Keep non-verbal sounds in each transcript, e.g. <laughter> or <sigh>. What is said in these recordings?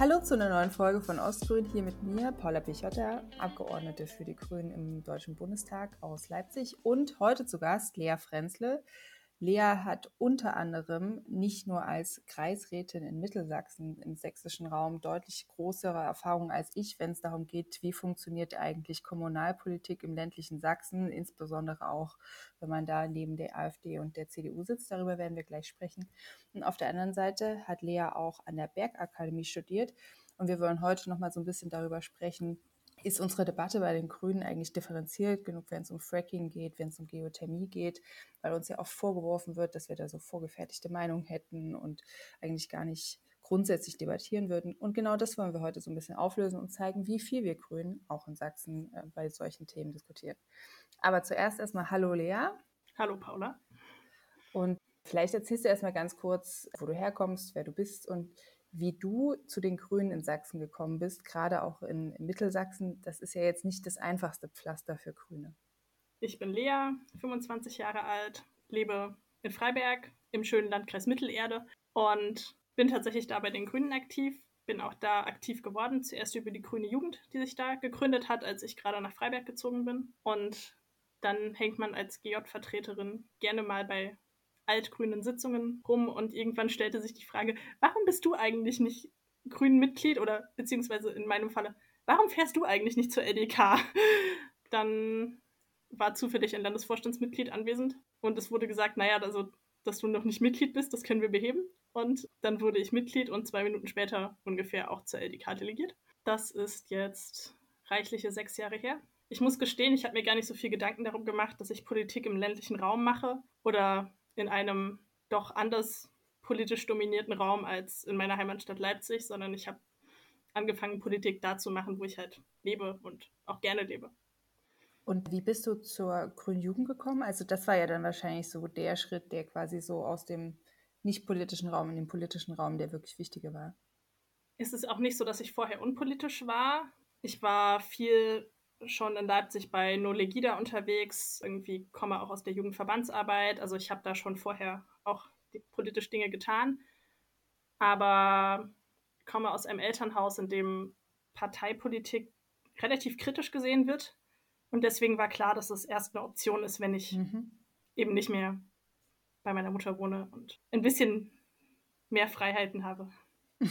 Hallo zu einer neuen Folge von Ostgrün. Hier mit mir, Paula Pichotta, Abgeordnete für die Grünen im Deutschen Bundestag aus Leipzig. Und heute zu Gast Lea Frenzle. Lea hat unter anderem nicht nur als Kreisrätin in Mittelsachsen im sächsischen Raum deutlich größere Erfahrungen als ich, wenn es darum geht, wie funktioniert eigentlich Kommunalpolitik im ländlichen Sachsen, insbesondere auch, wenn man da neben der AfD und der CDU sitzt. Darüber werden wir gleich sprechen. Und auf der anderen Seite hat Lea auch an der Bergakademie studiert. Und wir wollen heute noch mal so ein bisschen darüber sprechen, ist unsere Debatte bei den Grünen eigentlich differenziert genug, wenn es um Fracking geht, wenn es um Geothermie geht, weil uns ja oft vorgeworfen wird, dass wir da so vorgefertigte Meinungen hätten und eigentlich gar nicht grundsätzlich debattieren würden. Und genau das wollen wir heute so ein bisschen auflösen und zeigen, wie viel wir Grünen auch in Sachsen äh, bei solchen Themen diskutieren. Aber zuerst erstmal Hallo Lea. Hallo Paula. Und vielleicht erzählst du erstmal ganz kurz, wo du herkommst, wer du bist und wie du zu den Grünen in Sachsen gekommen bist, gerade auch in, in Mittelsachsen. Das ist ja jetzt nicht das einfachste Pflaster für Grüne. Ich bin Lea, 25 Jahre alt, lebe in Freiberg im schönen Landkreis Mittelerde und bin tatsächlich da bei den Grünen aktiv. Bin auch da aktiv geworden, zuerst über die Grüne Jugend, die sich da gegründet hat, als ich gerade nach Freiberg gezogen bin. Und dann hängt man als GJ-Vertreterin gerne mal bei altgrünen Sitzungen rum und irgendwann stellte sich die Frage, warum bist du eigentlich nicht grünen Mitglied oder beziehungsweise in meinem Falle, warum fährst du eigentlich nicht zur LDK? <laughs> Dann war zufällig ein Landesvorstandsmitglied anwesend und es wurde gesagt, naja, also, dass du noch nicht Mitglied bist, das können wir beheben. Und dann wurde ich Mitglied und zwei Minuten später ungefähr auch zur LDK delegiert. Das ist jetzt reichliche sechs Jahre her. Ich muss gestehen, ich habe mir gar nicht so viel Gedanken darum gemacht, dass ich Politik im ländlichen Raum mache oder in einem doch anders politisch dominierten Raum als in meiner Heimatstadt Leipzig, sondern ich habe angefangen, Politik da zu machen, wo ich halt lebe und auch gerne lebe. Und wie bist du zur Grünen Jugend gekommen? Also das war ja dann wahrscheinlich so der Schritt, der quasi so aus dem nicht politischen Raum in den politischen Raum, der wirklich wichtige war. Es ist auch nicht so, dass ich vorher unpolitisch war. Ich war viel schon in Leipzig bei No Legida unterwegs, irgendwie komme auch aus der Jugendverbandsarbeit. Also ich habe da schon vorher auch politisch Dinge getan, aber komme aus einem Elternhaus, in dem Parteipolitik relativ kritisch gesehen wird. Und deswegen war klar, dass das erst eine Option ist, wenn ich mhm. eben nicht mehr bei meiner Mutter wohne und ein bisschen mehr Freiheiten habe. <laughs>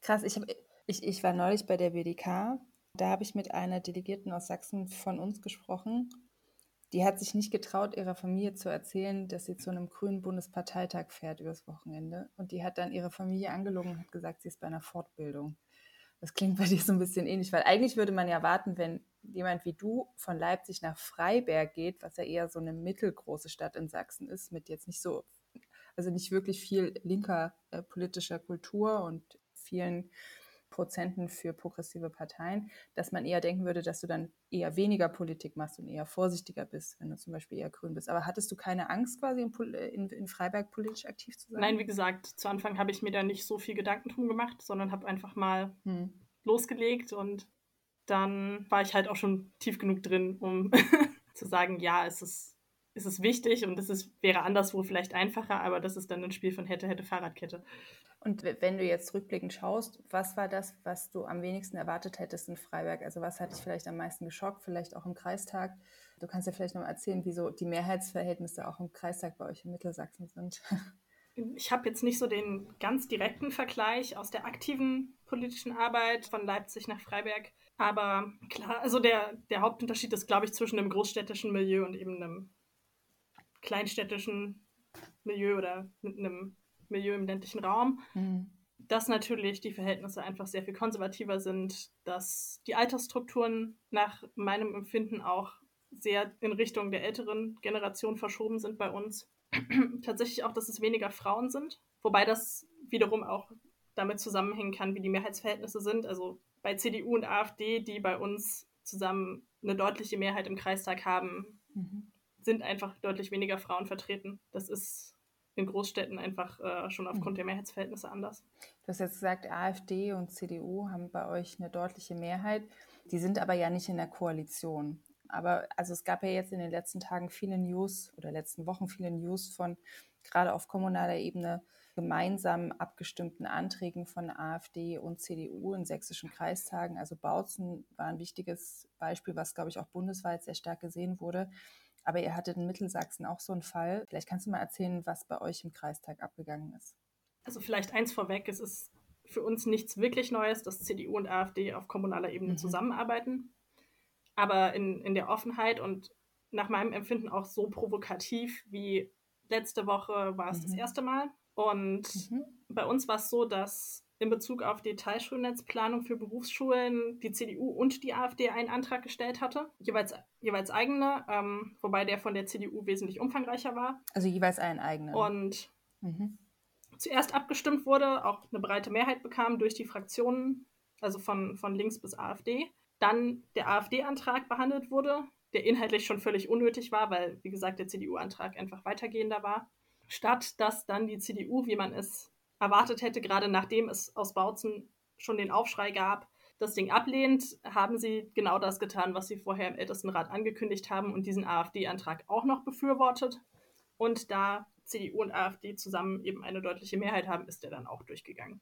Krass, ich, hab, ich, ich war neulich bei der BDK da habe ich mit einer Delegierten aus Sachsen von uns gesprochen. Die hat sich nicht getraut, ihrer Familie zu erzählen, dass sie zu einem grünen Bundesparteitag fährt übers Wochenende. Und die hat dann ihre Familie angelogen und hat gesagt, sie ist bei einer Fortbildung. Das klingt bei dir so ein bisschen ähnlich, weil eigentlich würde man ja warten, wenn jemand wie du von Leipzig nach Freiberg geht, was ja eher so eine mittelgroße Stadt in Sachsen ist, mit jetzt nicht so, also nicht wirklich viel linker äh, politischer Kultur und vielen Prozenten für progressive Parteien, dass man eher denken würde, dass du dann eher weniger Politik machst und eher vorsichtiger bist, wenn du zum Beispiel eher grün bist. Aber hattest du keine Angst, quasi in, in, in Freiberg politisch aktiv zu sein? Nein, wie gesagt, zu Anfang habe ich mir da nicht so viel Gedanken drum gemacht, sondern habe einfach mal hm. losgelegt und dann war ich halt auch schon tief genug drin, um <laughs> zu sagen, ja, es ist ist es wichtig und es ist, wäre anderswo vielleicht einfacher, aber das ist dann ein Spiel von hätte, hätte, Fahrradkette. Und wenn du jetzt rückblickend schaust, was war das, was du am wenigsten erwartet hättest in Freiberg? Also was hat dich vielleicht am meisten geschockt, vielleicht auch im Kreistag? Du kannst ja vielleicht noch mal erzählen, wieso die Mehrheitsverhältnisse auch im Kreistag bei euch in Mittelsachsen sind. <laughs> Ich habe jetzt nicht so den ganz direkten Vergleich aus der aktiven politischen Arbeit von Leipzig nach Freiberg. Aber klar, also der, der Hauptunterschied ist, glaube ich, zwischen einem großstädtischen Milieu und eben einem kleinstädtischen Milieu oder mit einem Milieu im ländlichen Raum. Mhm. Dass natürlich die Verhältnisse einfach sehr viel konservativer sind, dass die Altersstrukturen nach meinem Empfinden auch sehr in Richtung der älteren Generation verschoben sind bei uns. <clears throat> Tatsächlich auch, dass es weniger Frauen sind, wobei das wiederum auch damit zusammenhängen kann, wie die Mehrheitsverhältnisse sind. Also bei CDU und AfD, die bei uns zusammen eine deutliche Mehrheit im Kreistag haben, mhm. Sind einfach deutlich weniger Frauen vertreten. Das ist in Großstädten einfach äh, schon aufgrund mhm. der Mehrheitsverhältnisse anders. Du hast jetzt gesagt, AfD und CDU haben bei euch eine deutliche Mehrheit. Die sind aber ja nicht in der Koalition. Aber also es gab ja jetzt in den letzten Tagen viele News oder letzten Wochen viele News von gerade auf kommunaler Ebene gemeinsam abgestimmten Anträgen von AfD und CDU in sächsischen Kreistagen. Also Bautzen war ein wichtiges Beispiel, was, glaube ich, auch bundesweit sehr stark gesehen wurde. Aber ihr hattet in Mittelsachsen auch so einen Fall. Vielleicht kannst du mal erzählen, was bei euch im Kreistag abgegangen ist. Also vielleicht eins vorweg, es ist für uns nichts wirklich Neues, dass CDU und AfD auf kommunaler Ebene mhm. zusammenarbeiten. Aber in, in der Offenheit und nach meinem Empfinden auch so provokativ wie letzte Woche war es mhm. das erste Mal. Und mhm. bei uns war es so, dass in Bezug auf die Teilschulnetzplanung für Berufsschulen die CDU und die AfD einen Antrag gestellt hatte, jeweils, jeweils eigene, ähm, wobei der von der CDU wesentlich umfangreicher war. Also jeweils einen eigenen. Und mhm. zuerst abgestimmt wurde, auch eine breite Mehrheit bekam durch die Fraktionen, also von, von links bis AfD. Dann der AfD-Antrag behandelt wurde, der inhaltlich schon völlig unnötig war, weil, wie gesagt, der CDU-Antrag einfach weitergehender war. Statt dass dann die CDU, wie man es erwartet hätte, gerade nachdem es aus Bautzen schon den Aufschrei gab, das Ding ablehnt, haben sie genau das getan, was sie vorher im Ältestenrat angekündigt haben und diesen AfD-Antrag auch noch befürwortet. Und da CDU und AfD zusammen eben eine deutliche Mehrheit haben, ist der dann auch durchgegangen.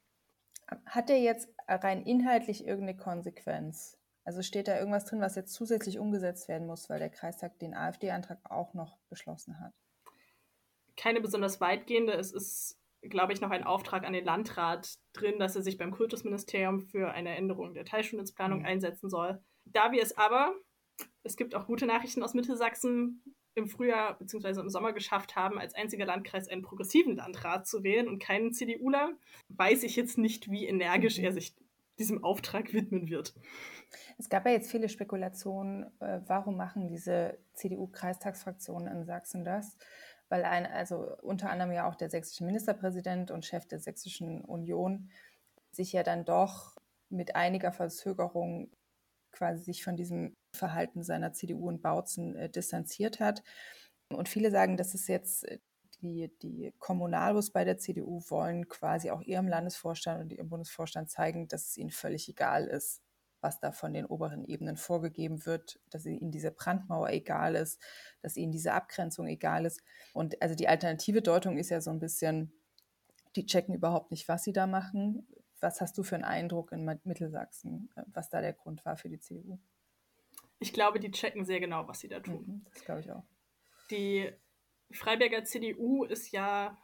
Hat der jetzt rein inhaltlich irgendeine Konsequenz? Also steht da irgendwas drin, was jetzt zusätzlich umgesetzt werden muss, weil der Kreistag den AfD-Antrag auch noch beschlossen hat? Keine besonders weitgehende. Es ist glaube ich, noch ein Auftrag an den Landrat drin, dass er sich beim Kultusministerium für eine Änderung der Teilschulnetzplanung mhm. einsetzen soll. Da wir es aber, es gibt auch gute Nachrichten aus Mittelsachsen, im Frühjahr bzw. im Sommer geschafft haben, als einziger Landkreis einen progressiven Landrat zu wählen und keinen CDUler, weiß ich jetzt nicht, wie energisch mhm. er sich diesem Auftrag widmen wird. Es gab ja jetzt viele Spekulationen, äh, warum machen diese CDU-Kreistagsfraktionen in Sachsen das? Weil ein, also unter anderem ja auch der sächsische Ministerpräsident und Chef der sächsischen Union sich ja dann doch mit einiger Verzögerung quasi sich von diesem Verhalten seiner CDU und Bautzen äh, distanziert hat. Und viele sagen, dass es jetzt äh, die, die Kommunalbus bei der CDU wollen quasi auch ihrem Landesvorstand und ihrem Bundesvorstand zeigen, dass es ihnen völlig egal ist, was da von den oberen Ebenen vorgegeben wird, dass ihnen diese Brandmauer egal ist, dass ihnen diese Abgrenzung egal ist. Und also die alternative Deutung ist ja so ein bisschen, die checken überhaupt nicht, was sie da machen. Was hast du für einen Eindruck in Mittelsachsen, was da der Grund war für die CDU? Ich glaube, die checken sehr genau, was sie da tun. Mhm, das glaube ich auch. Die Freiberger CDU ist ja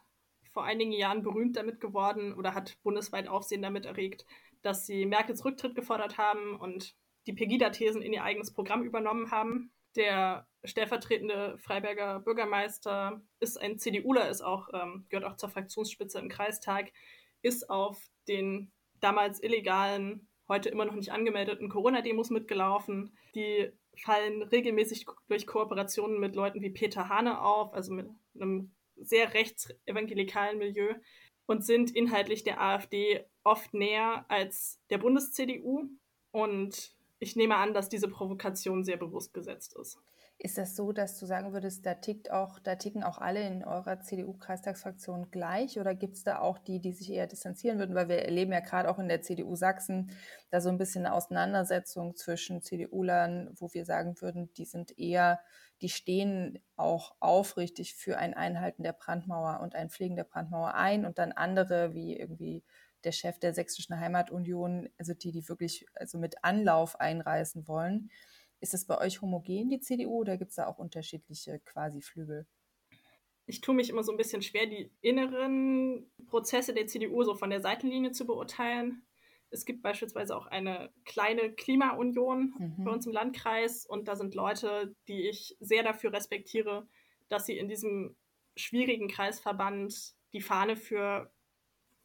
vor einigen Jahren berühmt damit geworden oder hat bundesweit Aufsehen damit erregt, dass sie Merkels Rücktritt gefordert haben und die Pegida-Thesen in ihr eigenes Programm übernommen haben. Der stellvertretende Freiberger Bürgermeister ist ein CDUler, ist auch, ähm, gehört auch zur Fraktionsspitze im Kreistag, ist auf den damals illegalen, heute immer noch nicht angemeldeten Corona-Demos mitgelaufen. Die fallen regelmäßig durch Kooperationen mit Leuten wie Peter Hane auf, also mit einem sehr rechtsevangelikalen Milieu und sind inhaltlich der AfD oft näher als der Bundes-CDU. Und ich nehme an, dass diese Provokation sehr bewusst gesetzt ist. Ist das so, dass du sagen würdest, da tickt auch, da ticken auch alle in eurer CDU-Kreistagsfraktion gleich oder gibt es da auch die, die sich eher distanzieren würden? Weil wir erleben ja gerade auch in der CDU Sachsen da so ein bisschen eine Auseinandersetzung zwischen CDU-Lern, wo wir sagen würden, die sind eher, die stehen auch aufrichtig für ein Einhalten der Brandmauer und ein Pflegen der Brandmauer ein und dann andere wie irgendwie der Chef der Sächsischen Heimatunion, also die, die wirklich also mit Anlauf einreißen wollen. Ist das bei euch homogen, die CDU, oder gibt es da auch unterschiedliche quasi Flügel? Ich tue mich immer so ein bisschen schwer, die inneren Prozesse der CDU so von der Seitenlinie zu beurteilen. Es gibt beispielsweise auch eine kleine Klimaunion mhm. bei uns im Landkreis und da sind Leute, die ich sehr dafür respektiere, dass sie in diesem schwierigen Kreisverband die Fahne für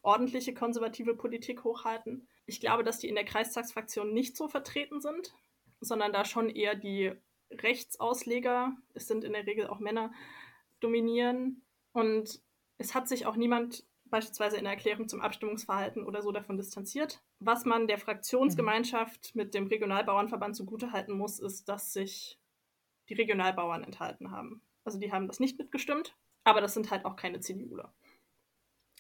ordentliche konservative Politik hochhalten. Ich glaube, dass die in der Kreistagsfraktion nicht so vertreten sind sondern da schon eher die Rechtsausleger, es sind in der Regel auch Männer, dominieren. Und es hat sich auch niemand beispielsweise in der Erklärung zum Abstimmungsverhalten oder so davon distanziert. Was man der Fraktionsgemeinschaft mit dem Regionalbauernverband zugutehalten muss, ist, dass sich die Regionalbauern enthalten haben. Also die haben das nicht mitgestimmt. Aber das sind halt auch keine CDUler.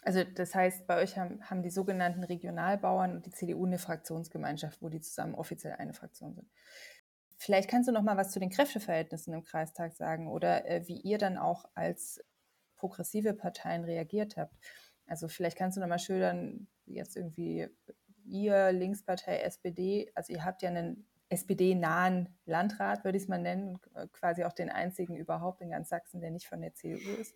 Also das heißt, bei euch haben, haben die sogenannten Regionalbauern und die CDU eine Fraktionsgemeinschaft, wo die zusammen offiziell eine Fraktion sind. Vielleicht kannst du noch mal was zu den Kräfteverhältnissen im Kreistag sagen oder äh, wie ihr dann auch als progressive Parteien reagiert habt. Also vielleicht kannst du noch mal schildern, jetzt irgendwie ihr Linkspartei SPD, also ihr habt ja einen SPD-nahen Landrat, würde ich es mal nennen, quasi auch den einzigen überhaupt in ganz Sachsen, der nicht von der CDU ist.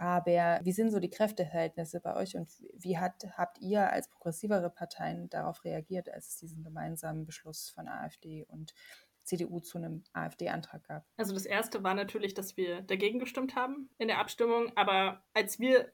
Aber wie sind so die Kräfteverhältnisse bei euch und wie hat, habt ihr als progressivere Parteien darauf reagiert, als es diesen gemeinsamen Beschluss von AfD und CDU zu einem AfD-Antrag gab? Also das erste war natürlich, dass wir dagegen gestimmt haben in der Abstimmung, aber als wir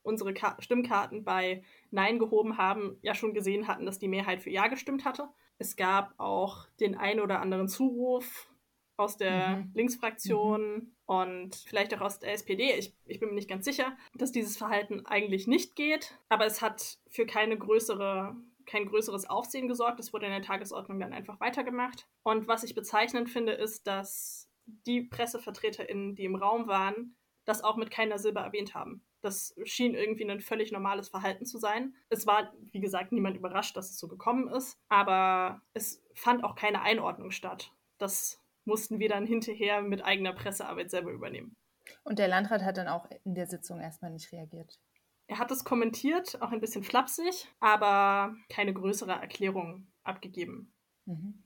unsere Ka Stimmkarten bei Nein gehoben haben, ja schon gesehen hatten, dass die Mehrheit für Ja gestimmt hatte. Es gab auch den ein oder anderen Zuruf aus der mhm. Linksfraktion mhm. Und vielleicht auch aus der SPD. Ich, ich bin mir nicht ganz sicher, dass dieses Verhalten eigentlich nicht geht, aber es hat für keine größere, kein größeres Aufsehen gesorgt. Es wurde in der Tagesordnung dann einfach weitergemacht. Und was ich bezeichnend finde, ist, dass die PressevertreterInnen, die im Raum waren, das auch mit keiner Silbe erwähnt haben. Das schien irgendwie ein völlig normales Verhalten zu sein. Es war, wie gesagt, niemand überrascht, dass es so gekommen ist, aber es fand auch keine Einordnung statt. Das mussten wir dann hinterher mit eigener Pressearbeit selber übernehmen. Und der Landrat hat dann auch in der Sitzung erstmal nicht reagiert. Er hat es kommentiert, auch ein bisschen flapsig, aber keine größere Erklärung abgegeben. Mhm.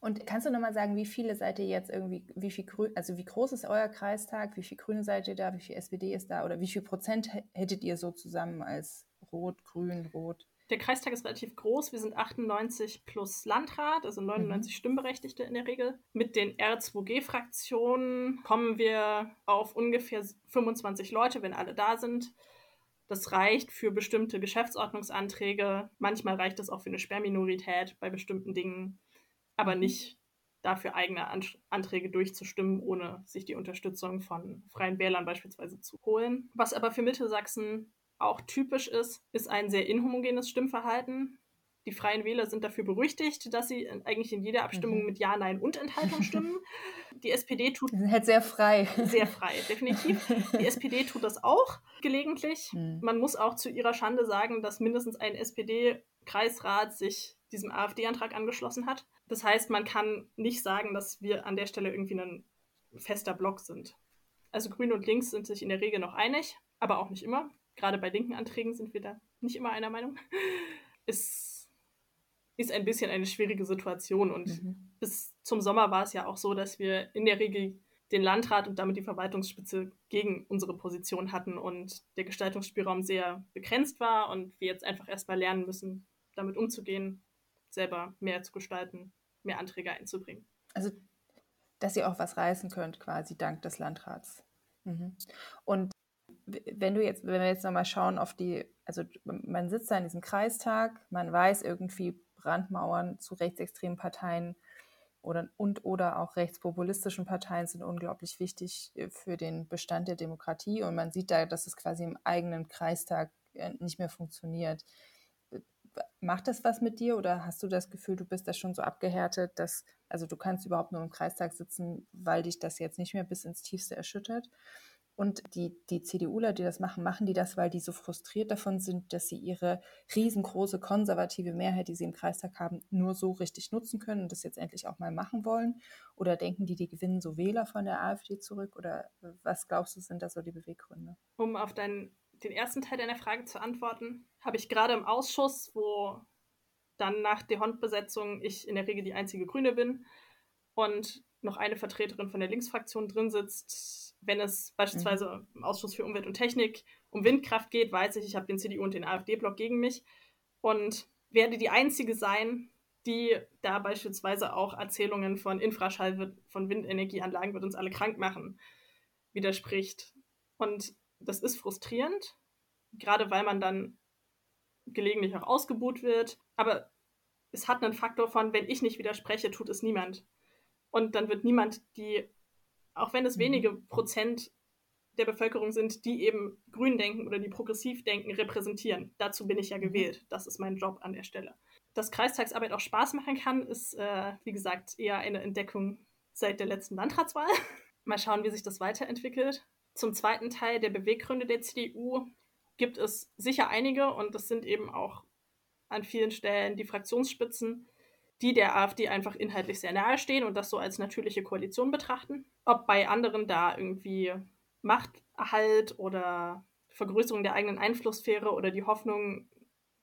Und kannst du nochmal sagen, wie viele seid ihr jetzt irgendwie, wie viel Grün, also wie groß ist euer Kreistag, wie viel Grüne seid ihr da, wie viel SPD ist da oder wie viel Prozent hättet ihr so zusammen als Rot, Grün, Rot? Der Kreistag ist relativ groß. Wir sind 98 plus Landrat, also 99 mhm. Stimmberechtigte in der Regel. Mit den R2G-Fraktionen kommen wir auf ungefähr 25 Leute, wenn alle da sind. Das reicht für bestimmte Geschäftsordnungsanträge. Manchmal reicht es auch für eine Sperrminorität bei bestimmten Dingen, aber mhm. nicht dafür eigene Anträge durchzustimmen, ohne sich die Unterstützung von freien Wählern beispielsweise zu holen. Was aber für Mittelsachsen auch typisch ist, ist ein sehr inhomogenes Stimmverhalten. Die Freien Wähler sind dafür berüchtigt, dass sie eigentlich in jeder Abstimmung mhm. mit Ja, Nein und Enthaltung <laughs> stimmen. Die SPD tut. Sie sind halt sehr frei. Sehr frei, definitiv. Die SPD tut das auch gelegentlich. Mhm. Man muss auch zu ihrer Schande sagen, dass mindestens ein SPD-Kreisrat sich diesem AfD-Antrag angeschlossen hat. Das heißt, man kann nicht sagen, dass wir an der Stelle irgendwie ein fester Block sind. Also Grün und Links sind sich in der Regel noch einig, aber auch nicht immer gerade bei linken Anträgen sind wir da nicht immer einer Meinung. Es ist ein bisschen eine schwierige Situation und mhm. bis zum Sommer war es ja auch so, dass wir in der Regel den Landrat und damit die Verwaltungsspitze gegen unsere Position hatten und der Gestaltungsspielraum sehr begrenzt war und wir jetzt einfach erstmal lernen müssen, damit umzugehen, selber mehr zu gestalten, mehr Anträge einzubringen. Also, dass ihr auch was reißen könnt, quasi dank des Landrats. Mhm. Und wenn du jetzt, wenn wir jetzt nochmal schauen auf die, also man sitzt da in diesem Kreistag, man weiß irgendwie Brandmauern zu rechtsextremen Parteien oder und oder auch rechtspopulistischen Parteien sind unglaublich wichtig äh, für den Bestand der Demokratie und man sieht da, dass es quasi im eigenen Kreistag äh, nicht mehr funktioniert. Macht das was mit dir oder hast du das Gefühl, du bist da schon so abgehärtet, dass, also du kannst überhaupt nur im Kreistag sitzen, weil dich das jetzt nicht mehr bis ins Tiefste erschüttert? Und die, die CDUler, die das machen, machen die das, weil die so frustriert davon sind, dass sie ihre riesengroße konservative Mehrheit, die sie im Kreistag haben, nur so richtig nutzen können und das jetzt endlich auch mal machen wollen? Oder denken die, die gewinnen so Wähler von der AfD zurück? Oder was glaubst du, sind da so die Beweggründe? Um auf deinen, den ersten Teil deiner Frage zu antworten, habe ich gerade im Ausschuss, wo dann nach der Hondbesetzung ich in der Regel die einzige Grüne bin und noch eine Vertreterin von der Linksfraktion drin sitzt, wenn es beispielsweise mhm. im Ausschuss für Umwelt und Technik um Windkraft geht, weiß ich, ich habe den CDU und den AfD-Block gegen mich und werde die Einzige sein, die da beispielsweise auch Erzählungen von Infraschall wird, von Windenergieanlagen wird uns alle krank machen, widerspricht. Und das ist frustrierend, gerade weil man dann gelegentlich auch ausgebuht wird. Aber es hat einen Faktor von, wenn ich nicht widerspreche, tut es niemand. Und dann wird niemand die auch wenn es mhm. wenige Prozent der Bevölkerung sind, die eben grün denken oder die progressiv denken, repräsentieren. Dazu bin ich ja mhm. gewählt. Das ist mein Job an der Stelle. Dass Kreistagsarbeit auch Spaß machen kann, ist, äh, wie gesagt, eher eine Entdeckung seit der letzten Landratswahl. <laughs> Mal schauen, wie sich das weiterentwickelt. Zum zweiten Teil der Beweggründe der CDU gibt es sicher einige und das sind eben auch an vielen Stellen die Fraktionsspitzen, die der AfD einfach inhaltlich sehr nahe stehen und das so als natürliche Koalition betrachten. Ob bei anderen da irgendwie Machterhalt oder Vergrößerung der eigenen Einflusssphäre oder die Hoffnung,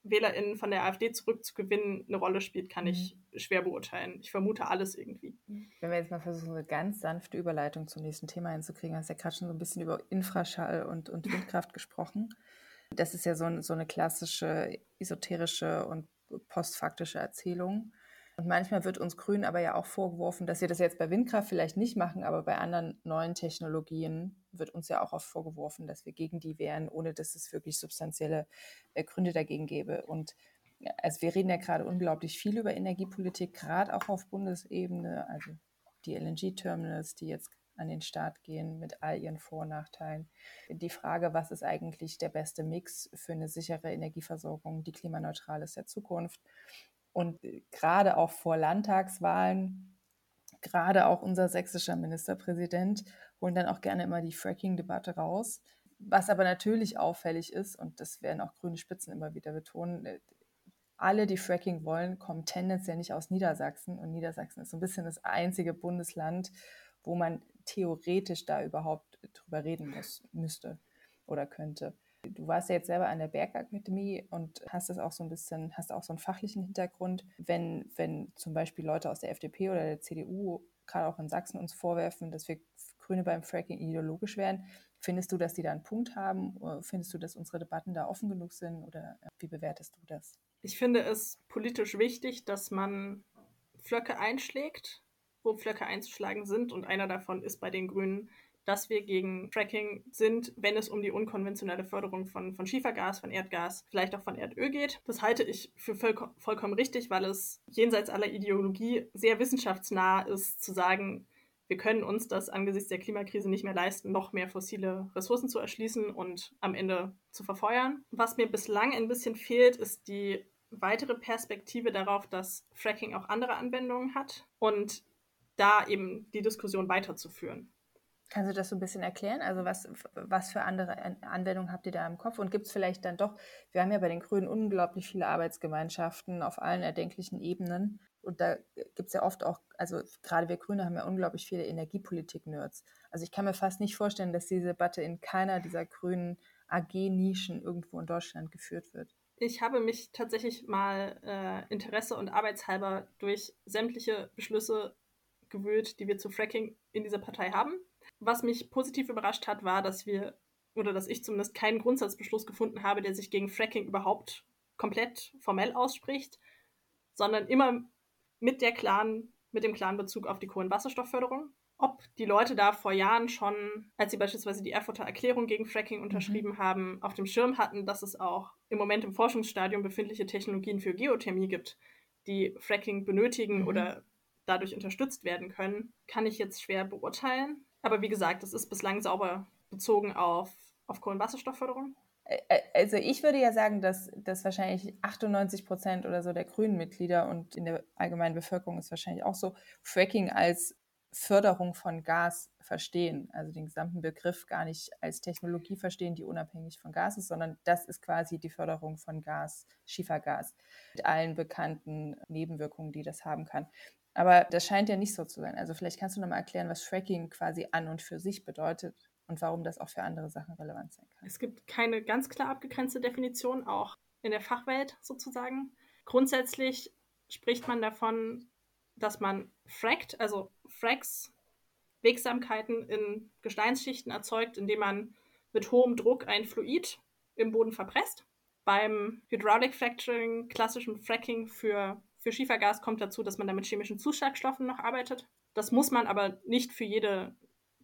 WählerInnen von der AfD zurückzugewinnen, eine Rolle spielt, kann ich mhm. schwer beurteilen. Ich vermute alles irgendwie. Wenn wir jetzt mal versuchen, eine ganz sanfte Überleitung zum nächsten Thema hinzukriegen, hast du ja gerade schon so ein bisschen über Infraschall und, und <laughs> Windkraft gesprochen. Das ist ja so, so eine klassische esoterische und postfaktische Erzählung. Und manchmal wird uns Grünen aber ja auch vorgeworfen, dass wir das jetzt bei Windkraft vielleicht nicht machen, aber bei anderen neuen Technologien wird uns ja auch oft vorgeworfen, dass wir gegen die wären, ohne dass es wirklich substanzielle äh, Gründe dagegen gäbe. Und also wir reden ja gerade unglaublich viel über Energiepolitik, gerade auch auf Bundesebene, also die LNG-Terminals, die jetzt an den Start gehen mit all ihren Vor- und Nachteilen. Die Frage, was ist eigentlich der beste Mix für eine sichere Energieversorgung, die klimaneutral ist der Zukunft und äh, gerade auch vor Landtagswahlen, gerade auch unser sächsischer Ministerpräsident holen dann auch gerne immer die Fracking-Debatte raus. Was aber natürlich auffällig ist, und das werden auch grüne Spitzen immer wieder betonen, äh, alle, die Fracking wollen, kommen tendenziell nicht aus Niedersachsen. Und Niedersachsen ist so ein bisschen das einzige Bundesland, wo man theoretisch da überhaupt drüber reden muss, müsste oder könnte. Du warst ja jetzt selber an der Bergakademie und hast das auch so ein bisschen, hast auch so einen fachlichen Hintergrund. Wenn, wenn zum Beispiel Leute aus der FDP oder der CDU, gerade auch in Sachsen, uns vorwerfen, dass wir Grüne beim Fracking ideologisch wären, findest du, dass die da einen Punkt haben? Findest du, dass unsere Debatten da offen genug sind oder äh, wie bewertest du das? Ich finde es politisch wichtig, dass man Flöcke einschlägt, wo Flöcke einzuschlagen sind und einer davon ist bei den Grünen dass wir gegen Fracking sind, wenn es um die unkonventionelle Förderung von, von Schiefergas, von Erdgas, vielleicht auch von Erdöl geht. Das halte ich für voll, vollkommen richtig, weil es jenseits aller Ideologie sehr wissenschaftsnah ist, zu sagen, wir können uns das angesichts der Klimakrise nicht mehr leisten, noch mehr fossile Ressourcen zu erschließen und am Ende zu verfeuern. Was mir bislang ein bisschen fehlt, ist die weitere Perspektive darauf, dass Fracking auch andere Anwendungen hat und da eben die Diskussion weiterzuführen. Kannst du das so ein bisschen erklären? Also was, was für andere Anwendungen habt ihr da im Kopf? Und gibt es vielleicht dann doch, wir haben ja bei den Grünen unglaublich viele Arbeitsgemeinschaften auf allen erdenklichen Ebenen. Und da gibt es ja oft auch, also gerade wir Grüne haben ja unglaublich viele Energiepolitik-Nerds. Also ich kann mir fast nicht vorstellen, dass diese Debatte in keiner dieser grünen AG-Nischen irgendwo in Deutschland geführt wird. Ich habe mich tatsächlich mal äh, Interesse und arbeitshalber durch sämtliche Beschlüsse gewühlt, die wir zu Fracking in dieser Partei haben was mich positiv überrascht hat, war, dass wir, oder dass ich zumindest keinen Grundsatzbeschluss gefunden habe, der sich gegen Fracking überhaupt komplett formell ausspricht, sondern immer mit der klaren, mit dem klaren Bezug auf die Kohlenwasserstoffförderung. Ob die Leute da vor Jahren schon, als sie beispielsweise die Erfurter Erklärung gegen Fracking unterschrieben mhm. haben, auf dem Schirm hatten, dass es auch im Moment im Forschungsstadium befindliche Technologien für Geothermie gibt, die Fracking benötigen mhm. oder dadurch unterstützt werden können, kann ich jetzt schwer beurteilen. Aber wie gesagt, es ist bislang sauber bezogen auf, auf Kohlenwasserstoffförderung. Also ich würde ja sagen, dass, dass wahrscheinlich 98 Prozent oder so der grünen Mitglieder und in der allgemeinen Bevölkerung ist wahrscheinlich auch so, Fracking als Förderung von Gas verstehen, also den gesamten Begriff gar nicht als Technologie verstehen, die unabhängig von Gas ist, sondern das ist quasi die Förderung von Gas, Schiefergas, mit allen bekannten Nebenwirkungen, die das haben kann. Aber das scheint ja nicht so zu sein. Also vielleicht kannst du nochmal erklären, was Fracking quasi an und für sich bedeutet und warum das auch für andere Sachen relevant sein kann. Es gibt keine ganz klar abgegrenzte Definition, auch in der Fachwelt sozusagen. Grundsätzlich spricht man davon, dass man frackt, also Fracks, Wegsamkeiten in Gesteinsschichten erzeugt, indem man mit hohem Druck ein Fluid im Boden verpresst. Beim Hydraulic Fracturing, klassischem Fracking für für Schiefergas kommt dazu, dass man da mit chemischen Zuschlagstoffen noch arbeitet. Das muss man aber nicht für jede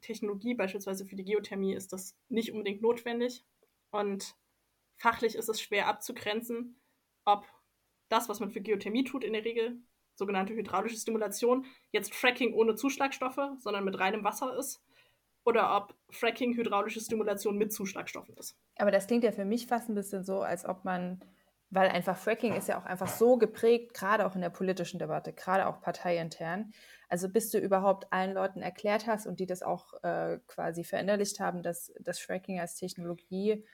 Technologie, beispielsweise für die Geothermie, ist das nicht unbedingt notwendig. Und fachlich ist es schwer abzugrenzen, ob das, was man für Geothermie tut, in der Regel sogenannte hydraulische Stimulation, jetzt Fracking ohne Zuschlagstoffe, sondern mit reinem Wasser ist, oder ob Fracking hydraulische Stimulation mit Zuschlagstoffen ist. Aber das klingt ja für mich fast ein bisschen so, als ob man weil einfach Fracking ist ja auch einfach so geprägt, gerade auch in der politischen Debatte, gerade auch parteiintern. Also bis du überhaupt allen Leuten erklärt hast und die das auch äh, quasi verinnerlicht haben, dass das Fracking als Technologie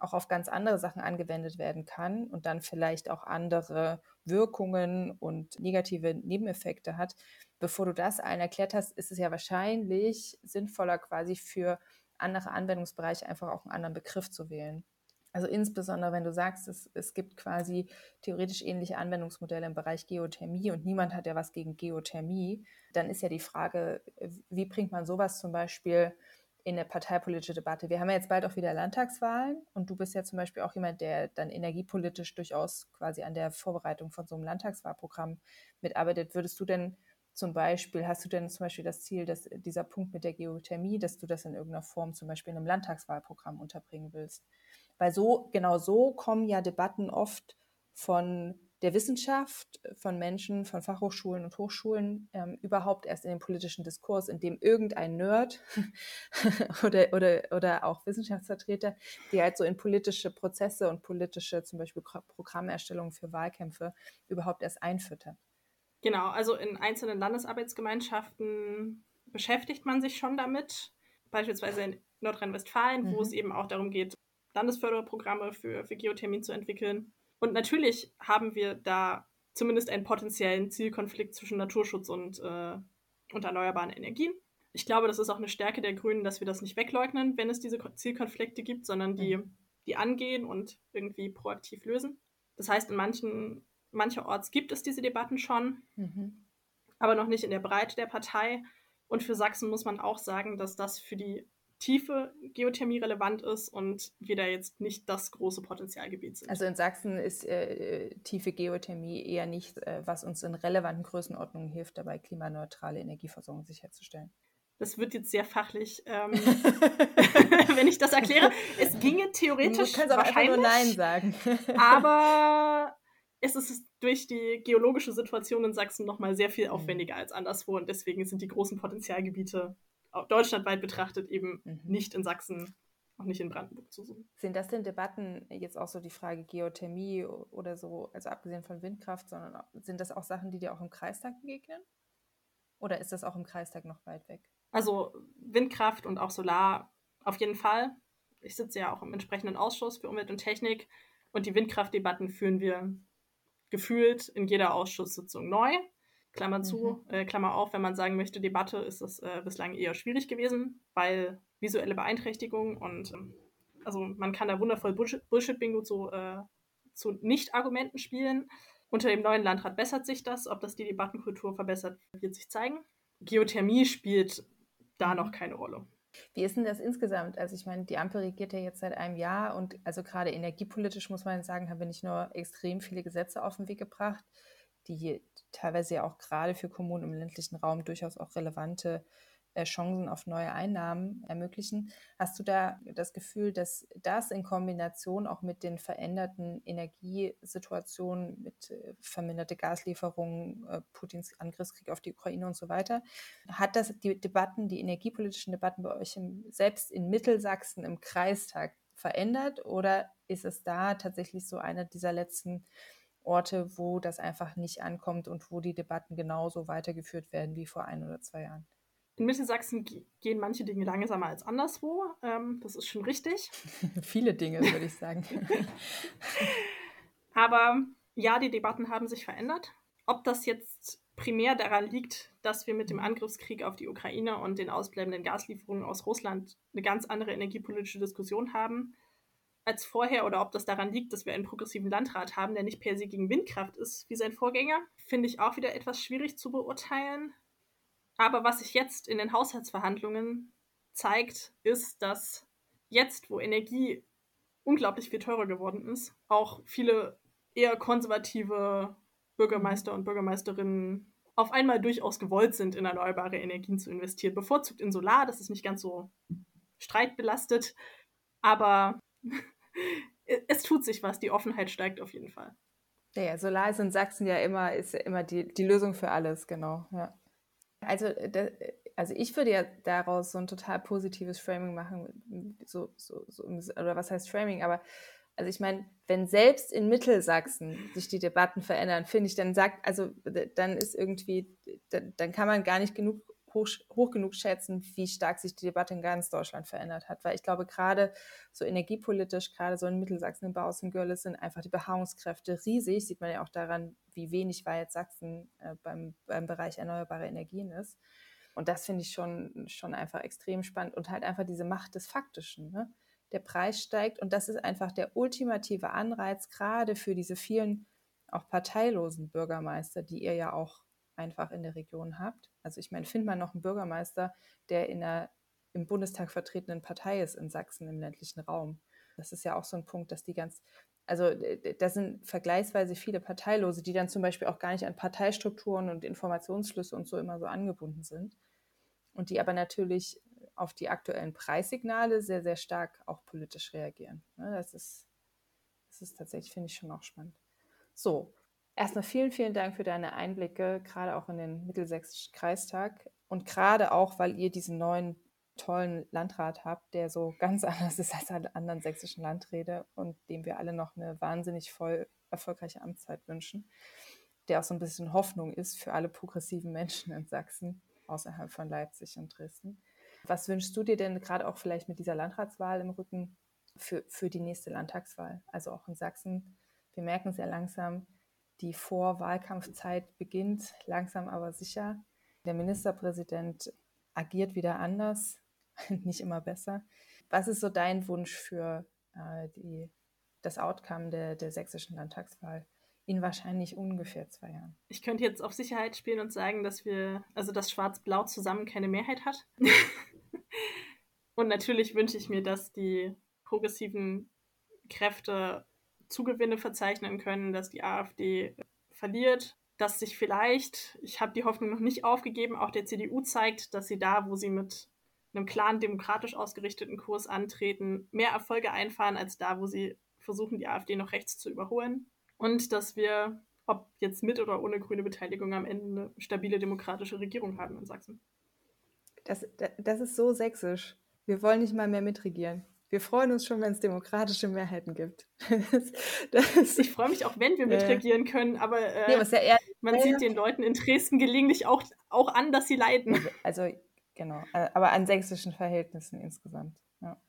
auch auf ganz andere Sachen angewendet werden kann und dann vielleicht auch andere Wirkungen und negative Nebeneffekte hat. Bevor du das allen erklärt hast, ist es ja wahrscheinlich sinnvoller, quasi für andere Anwendungsbereiche einfach auch einen anderen Begriff zu wählen. Also insbesondere, wenn du sagst, es, es gibt quasi theoretisch ähnliche Anwendungsmodelle im Bereich Geothermie und niemand hat ja was gegen Geothermie, dann ist ja die Frage, wie bringt man sowas zum Beispiel in eine parteipolitische Debatte? Wir haben ja jetzt bald auch wieder Landtagswahlen und du bist ja zum Beispiel auch jemand, der dann energiepolitisch durchaus quasi an der Vorbereitung von so einem Landtagswahlprogramm mitarbeitet. Würdest du denn zum Beispiel, hast du denn zum Beispiel das Ziel, dass dieser Punkt mit der Geothermie, dass du das in irgendeiner Form zum Beispiel in einem Landtagswahlprogramm unterbringen willst? Weil so, genau so kommen ja Debatten oft von der Wissenschaft, von Menschen, von Fachhochschulen und Hochschulen ähm, überhaupt erst in den politischen Diskurs, in dem irgendein Nerd <laughs> oder, oder, oder auch Wissenschaftsvertreter, die halt so in politische Prozesse und politische zum Beispiel Programmerstellungen für Wahlkämpfe überhaupt erst einfüttern. Genau, also in einzelnen Landesarbeitsgemeinschaften beschäftigt man sich schon damit, beispielsweise in Nordrhein-Westfalen, mhm. wo es eben auch darum geht, Landesförderprogramme für, für Geothermie zu entwickeln. Und natürlich haben wir da zumindest einen potenziellen Zielkonflikt zwischen Naturschutz und, äh, und erneuerbaren Energien. Ich glaube, das ist auch eine Stärke der Grünen, dass wir das nicht wegleugnen, wenn es diese Zielkonflikte gibt, sondern die, mhm. die angehen und irgendwie proaktiv lösen. Das heißt, in manchen, mancherorts gibt es diese Debatten schon, mhm. aber noch nicht in der Breite der Partei. Und für Sachsen muss man auch sagen, dass das für die tiefe Geothermie relevant ist und wir da jetzt nicht das große Potenzialgebiet sind. Also in Sachsen ist äh, tiefe Geothermie eher nicht, äh, was uns in relevanten Größenordnungen hilft, dabei klimaneutrale Energieversorgung sicherzustellen. Das wird jetzt sehr fachlich, ähm, <laughs> <laughs> wenn ich das erkläre. Es ginge theoretisch du wahrscheinlich, nur Nein sagen. <laughs> aber es ist durch die geologische Situation in Sachsen noch mal sehr viel mhm. aufwendiger als anderswo und deswegen sind die großen Potenzialgebiete deutschlandweit betrachtet eben mhm. nicht in Sachsen, auch nicht in Brandenburg zu suchen. Sind das denn Debatten, jetzt auch so die Frage Geothermie oder so, also abgesehen von Windkraft, sondern sind das auch Sachen, die dir auch im Kreistag begegnen? Oder ist das auch im Kreistag noch weit weg? Also Windkraft und auch Solar auf jeden Fall. Ich sitze ja auch im entsprechenden Ausschuss für Umwelt und Technik und die Windkraftdebatten führen wir gefühlt in jeder Ausschusssitzung neu. Klammer zu, mhm. äh, Klammer auf, wenn man sagen möchte, Debatte ist das äh, bislang eher schwierig gewesen, weil visuelle Beeinträchtigung und ähm, also man kann da wundervoll Bullshit-Bingo zu, äh, zu Nicht-Argumenten spielen. Unter dem neuen Landrat bessert sich das. Ob das die Debattenkultur verbessert, wird sich zeigen. Geothermie spielt da noch keine Rolle. Wie ist denn das insgesamt? Also ich meine, die Ampel regiert ja jetzt seit einem Jahr und also gerade energiepolitisch muss man sagen, haben wir nicht nur extrem viele Gesetze auf den Weg gebracht, die teilweise ja auch gerade für Kommunen im ländlichen Raum durchaus auch relevante äh, Chancen auf neue Einnahmen ermöglichen. Hast du da das Gefühl, dass das in Kombination auch mit den veränderten Energiesituationen, mit äh, verminderte Gaslieferungen, äh, Putins Angriffskrieg auf die Ukraine und so weiter, hat das die Debatten, die energiepolitischen Debatten bei euch im, selbst in Mittelsachsen im Kreistag verändert oder ist es da tatsächlich so einer dieser letzten Orte, wo das einfach nicht ankommt und wo die Debatten genauso weitergeführt werden wie vor ein oder zwei Jahren. In Mittelsachsen gehen manche Dinge langsamer als anderswo. Ähm, das ist schon richtig. <laughs> Viele Dinge, würde ich sagen. <laughs> Aber ja, die Debatten haben sich verändert. Ob das jetzt primär daran liegt, dass wir mit dem Angriffskrieg auf die Ukraine und den ausbleibenden Gaslieferungen aus Russland eine ganz andere energiepolitische Diskussion haben, als vorher oder ob das daran liegt, dass wir einen progressiven Landrat haben, der nicht per se gegen Windkraft ist wie sein Vorgänger, finde ich auch wieder etwas schwierig zu beurteilen. Aber was sich jetzt in den Haushaltsverhandlungen zeigt, ist, dass jetzt, wo Energie unglaublich viel teurer geworden ist, auch viele eher konservative Bürgermeister und Bürgermeisterinnen auf einmal durchaus gewollt sind, in erneuerbare Energien zu investieren. Bevorzugt in Solar, das ist nicht ganz so streitbelastet, aber <laughs> es tut sich was, die Offenheit steigt auf jeden Fall. Ja, ja Solar ist in Sachsen ja immer, ist ja immer die, die Lösung für alles, genau. Ja. Also, also ich würde ja daraus so ein total positives Framing machen, so, so, so oder was heißt Framing, aber Also ich meine, wenn selbst in Mittelsachsen sich die Debatten verändern, finde ich, dann sagt, also dann ist irgendwie, dann kann man gar nicht genug hoch, hoch, genug schätzen, wie stark sich die Debatte in ganz Deutschland verändert hat. Weil ich glaube, gerade so energiepolitisch, gerade so in Mittelsachsen, in und Görlitz sind einfach die Beharrungskräfte riesig. Sieht man ja auch daran, wie wenig weit Sachsen äh, beim, beim Bereich erneuerbare Energien ist. Und das finde ich schon, schon einfach extrem spannend und halt einfach diese Macht des Faktischen. Ne? Der Preis steigt und das ist einfach der ultimative Anreiz, gerade für diese vielen auch parteilosen Bürgermeister, die ihr ja auch einfach in der Region habt. Also ich meine, findet man noch einen Bürgermeister, der in der im Bundestag vertretenen Partei ist in Sachsen im ländlichen Raum. Das ist ja auch so ein Punkt, dass die ganz, also da sind vergleichsweise viele Parteilose, die dann zum Beispiel auch gar nicht an Parteistrukturen und Informationsflüsse und so immer so angebunden sind. Und die aber natürlich auf die aktuellen Preissignale sehr, sehr stark auch politisch reagieren. Ne, das ist, das ist tatsächlich, finde ich, schon auch spannend. So, Erstmal vielen, vielen Dank für deine Einblicke, gerade auch in den Mittelsächsischen Kreistag und gerade auch, weil ihr diesen neuen tollen Landrat habt, der so <laughs> ganz anders ist als alle anderen sächsischen Landräte und dem wir alle noch eine wahnsinnig voll erfolgreiche Amtszeit wünschen, der auch so ein bisschen Hoffnung ist für alle progressiven Menschen in Sachsen außerhalb von Leipzig und Dresden. Was wünschst du dir denn gerade auch vielleicht mit dieser Landratswahl im Rücken für, für die nächste Landtagswahl, also auch in Sachsen? Wir merken sehr langsam, die Vorwahlkampfzeit beginnt, langsam aber sicher. Der Ministerpräsident agiert wieder anders, <laughs> nicht immer besser. Was ist so dein Wunsch für äh, die, das Outcome der, der sächsischen Landtagswahl in wahrscheinlich ungefähr zwei Jahren? Ich könnte jetzt auf Sicherheit spielen und sagen, dass wir, also dass Schwarz-Blau zusammen keine Mehrheit hat. <laughs> und natürlich wünsche ich mir, dass die progressiven Kräfte Zugewinne verzeichnen können, dass die AfD verliert, dass sich vielleicht, ich habe die Hoffnung noch nicht aufgegeben, auch der CDU zeigt, dass sie da, wo sie mit einem klaren demokratisch ausgerichteten Kurs antreten, mehr Erfolge einfahren als da, wo sie versuchen, die AfD noch rechts zu überholen. Und dass wir, ob jetzt mit oder ohne grüne Beteiligung, am Ende eine stabile demokratische Regierung haben in Sachsen. Das, das ist so sächsisch. Wir wollen nicht mal mehr mitregieren. Wir freuen uns schon, wenn es demokratische Mehrheiten gibt. Das, <laughs> das, ich freue mich auch, wenn wir mitregieren können, aber äh, nee, ja man ja, sieht den Leuten in Dresden gelegentlich auch, auch an, dass sie leiden. Also, also genau, äh, aber an sächsischen Verhältnissen insgesamt. Ja.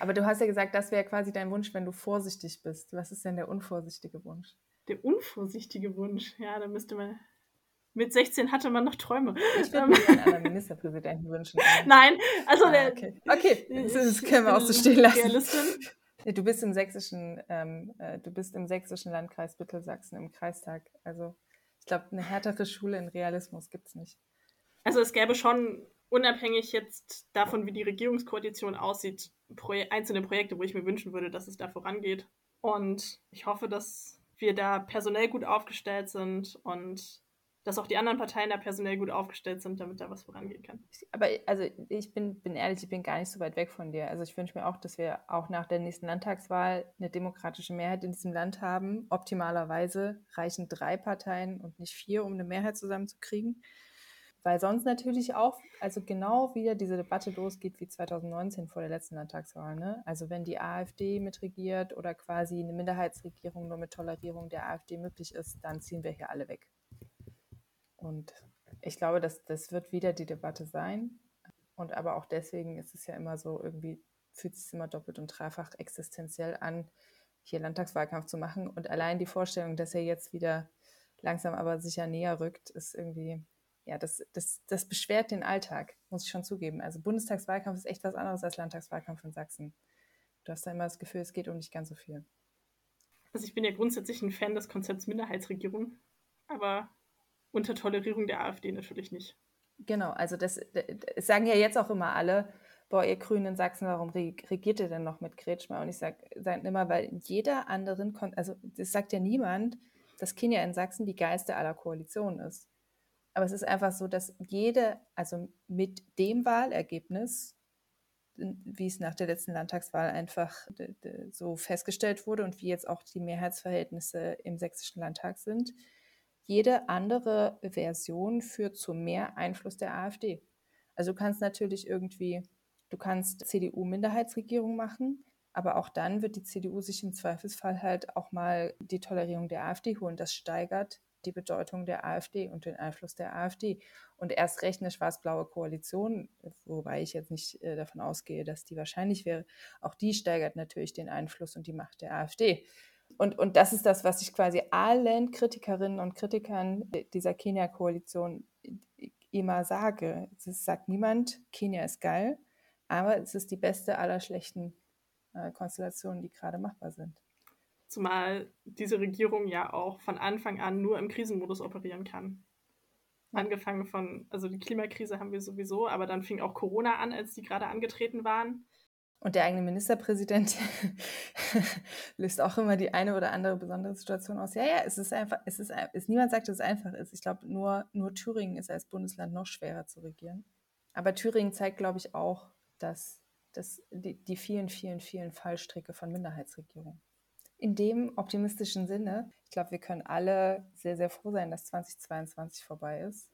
Aber du hast ja gesagt, das wäre quasi dein Wunsch, wenn du vorsichtig bist. Was ist denn der unvorsichtige Wunsch? Der unvorsichtige Wunsch, ja, da müsste man mit 16 hatte man noch Träume. Ich würde mir einen anderen Ministerpräsidenten wünschen. Nein, also ah, der, okay. okay, das, das können wir auch so stehen lassen. Realistin. Du bist im sächsischen, ähm, äh, du bist im sächsischen Landkreis Mittelsachsen im Kreistag. Also ich glaube, eine härtere Schule in Realismus gibt es nicht. Also es gäbe schon, unabhängig jetzt davon, wie die Regierungskoalition aussieht, Proje einzelne Projekte, wo ich mir wünschen würde, dass es da vorangeht. Und ich hoffe, dass wir da personell gut aufgestellt sind und dass auch die anderen Parteien da personell gut aufgestellt sind, damit da was vorangehen kann. Aber also ich bin, bin ehrlich, ich bin gar nicht so weit weg von dir. Also ich wünsche mir auch, dass wir auch nach der nächsten Landtagswahl eine demokratische Mehrheit in diesem Land haben. Optimalerweise reichen drei Parteien und nicht vier, um eine Mehrheit zusammenzukriegen. Weil sonst natürlich auch, also genau wieder diese Debatte losgeht wie 2019 vor der letzten Landtagswahl. Ne? Also wenn die AfD mitregiert oder quasi eine Minderheitsregierung nur mit Tolerierung der AfD möglich ist, dann ziehen wir hier alle weg. Und ich glaube, dass das wird wieder die Debatte sein. Und aber auch deswegen ist es ja immer so, irgendwie fühlt es sich immer doppelt und dreifach existenziell an, hier Landtagswahlkampf zu machen. Und allein die Vorstellung, dass er jetzt wieder langsam aber sicher näher rückt, ist irgendwie, ja, das, das, das beschwert den Alltag, muss ich schon zugeben. Also Bundestagswahlkampf ist echt was anderes als Landtagswahlkampf in Sachsen. Du hast da immer das Gefühl, es geht um nicht ganz so viel. Also ich bin ja grundsätzlich ein Fan des Konzepts Minderheitsregierung, aber unter Tolerierung der AfD natürlich nicht. Genau, also das, das sagen ja jetzt auch immer alle, boah, ihr Grünen in Sachsen, warum regiert ihr denn noch mit Kretschmer? Und ich sage sag immer, weil jeder anderen, also das sagt ja niemand, dass Kenia in Sachsen die Geiste aller Koalitionen ist. Aber es ist einfach so, dass jede, also mit dem Wahlergebnis, wie es nach der letzten Landtagswahl einfach so festgestellt wurde und wie jetzt auch die Mehrheitsverhältnisse im sächsischen Landtag sind, jede andere Version führt zu mehr Einfluss der AfD. Also du kannst natürlich irgendwie, du kannst CDU-Minderheitsregierung machen, Aber auch dann wird die CDU sich im Zweifelsfall halt auch mal die Tolerierung der AfD holen. Das steigert die Bedeutung der AfD und den Einfluss der AfD. Und erst recht eine schwarz-blaue Koalition, wobei ich jetzt nicht äh, davon ausgehe, dass die wahrscheinlich wäre, auch die steigert natürlich den Einfluss und die Macht der AfD. Und, und das ist das, was ich quasi allen Kritikerinnen und Kritikern dieser Kenia-Koalition immer sage. Es sagt niemand, Kenia ist geil, aber es ist die beste aller schlechten äh, Konstellationen, die gerade machbar sind. Zumal diese Regierung ja auch von Anfang an nur im Krisenmodus operieren kann. Angefangen von, also die Klimakrise haben wir sowieso, aber dann fing auch Corona an, als die gerade angetreten waren. Und der eigene Ministerpräsident <laughs> löst auch immer die eine oder andere besondere Situation aus. Ja, ja, es ist einfach, es ist, es, niemand sagt, dass es einfach ist. Ich glaube, nur, nur Thüringen ist als Bundesland noch schwerer zu regieren. Aber Thüringen zeigt, glaube ich, auch, dass, dass die, die vielen, vielen, vielen Fallstricke von Minderheitsregierungen. In dem optimistischen Sinne, ich glaube, wir können alle sehr, sehr froh sein, dass 2022 vorbei ist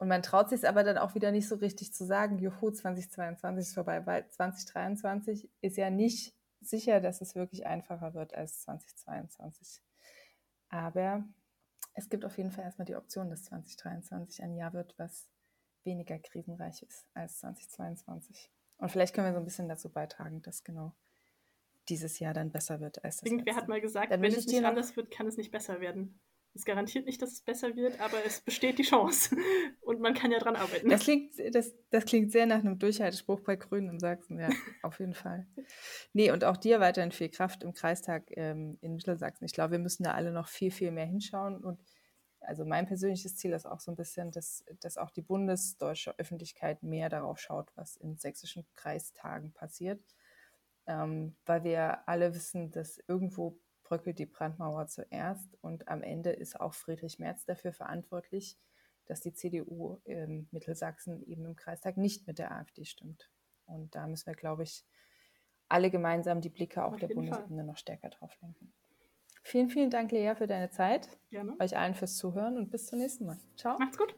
und man traut sich es aber dann auch wieder nicht so richtig zu sagen, juhu, 2022 ist vorbei, weil 2023 ist ja nicht sicher, dass es wirklich einfacher wird als 2022. Aber es gibt auf jeden Fall erstmal die Option, dass 2023 ein Jahr wird, was weniger krisenreich ist als 2022. Und vielleicht können wir so ein bisschen dazu beitragen, dass genau dieses Jahr dann besser wird als das Irgendwer letzte. hat mal gesagt, dann wenn es nicht anders wird, kann es nicht besser werden. Es garantiert nicht, dass es besser wird, aber es besteht die Chance. <laughs> Und man kann ja dran arbeiten. Das klingt, das, das klingt sehr nach einem Durchhaltespruch bei Grünen in Sachsen, ja, <laughs> auf jeden Fall. Nee, und auch dir weiterhin viel Kraft im Kreistag ähm, in Mittelsachsen. Ich glaube, wir müssen da alle noch viel, viel mehr hinschauen. Und also mein persönliches Ziel ist auch so ein bisschen, dass, dass auch die bundesdeutsche Öffentlichkeit mehr darauf schaut, was in sächsischen Kreistagen passiert. Ähm, weil wir alle wissen, dass irgendwo bröckelt die Brandmauer zuerst und am Ende ist auch Friedrich Merz dafür verantwortlich, dass die CDU in Mittelsachsen eben im Kreistag nicht mit der AfD stimmt. Und da müssen wir, glaube ich, alle gemeinsam die Blicke auf, auf der Bundesebene noch stärker drauf lenken. Vielen, vielen Dank, Lea, für deine Zeit. Gerne. Euch allen fürs Zuhören und bis zum nächsten Mal. Ciao. Macht's gut.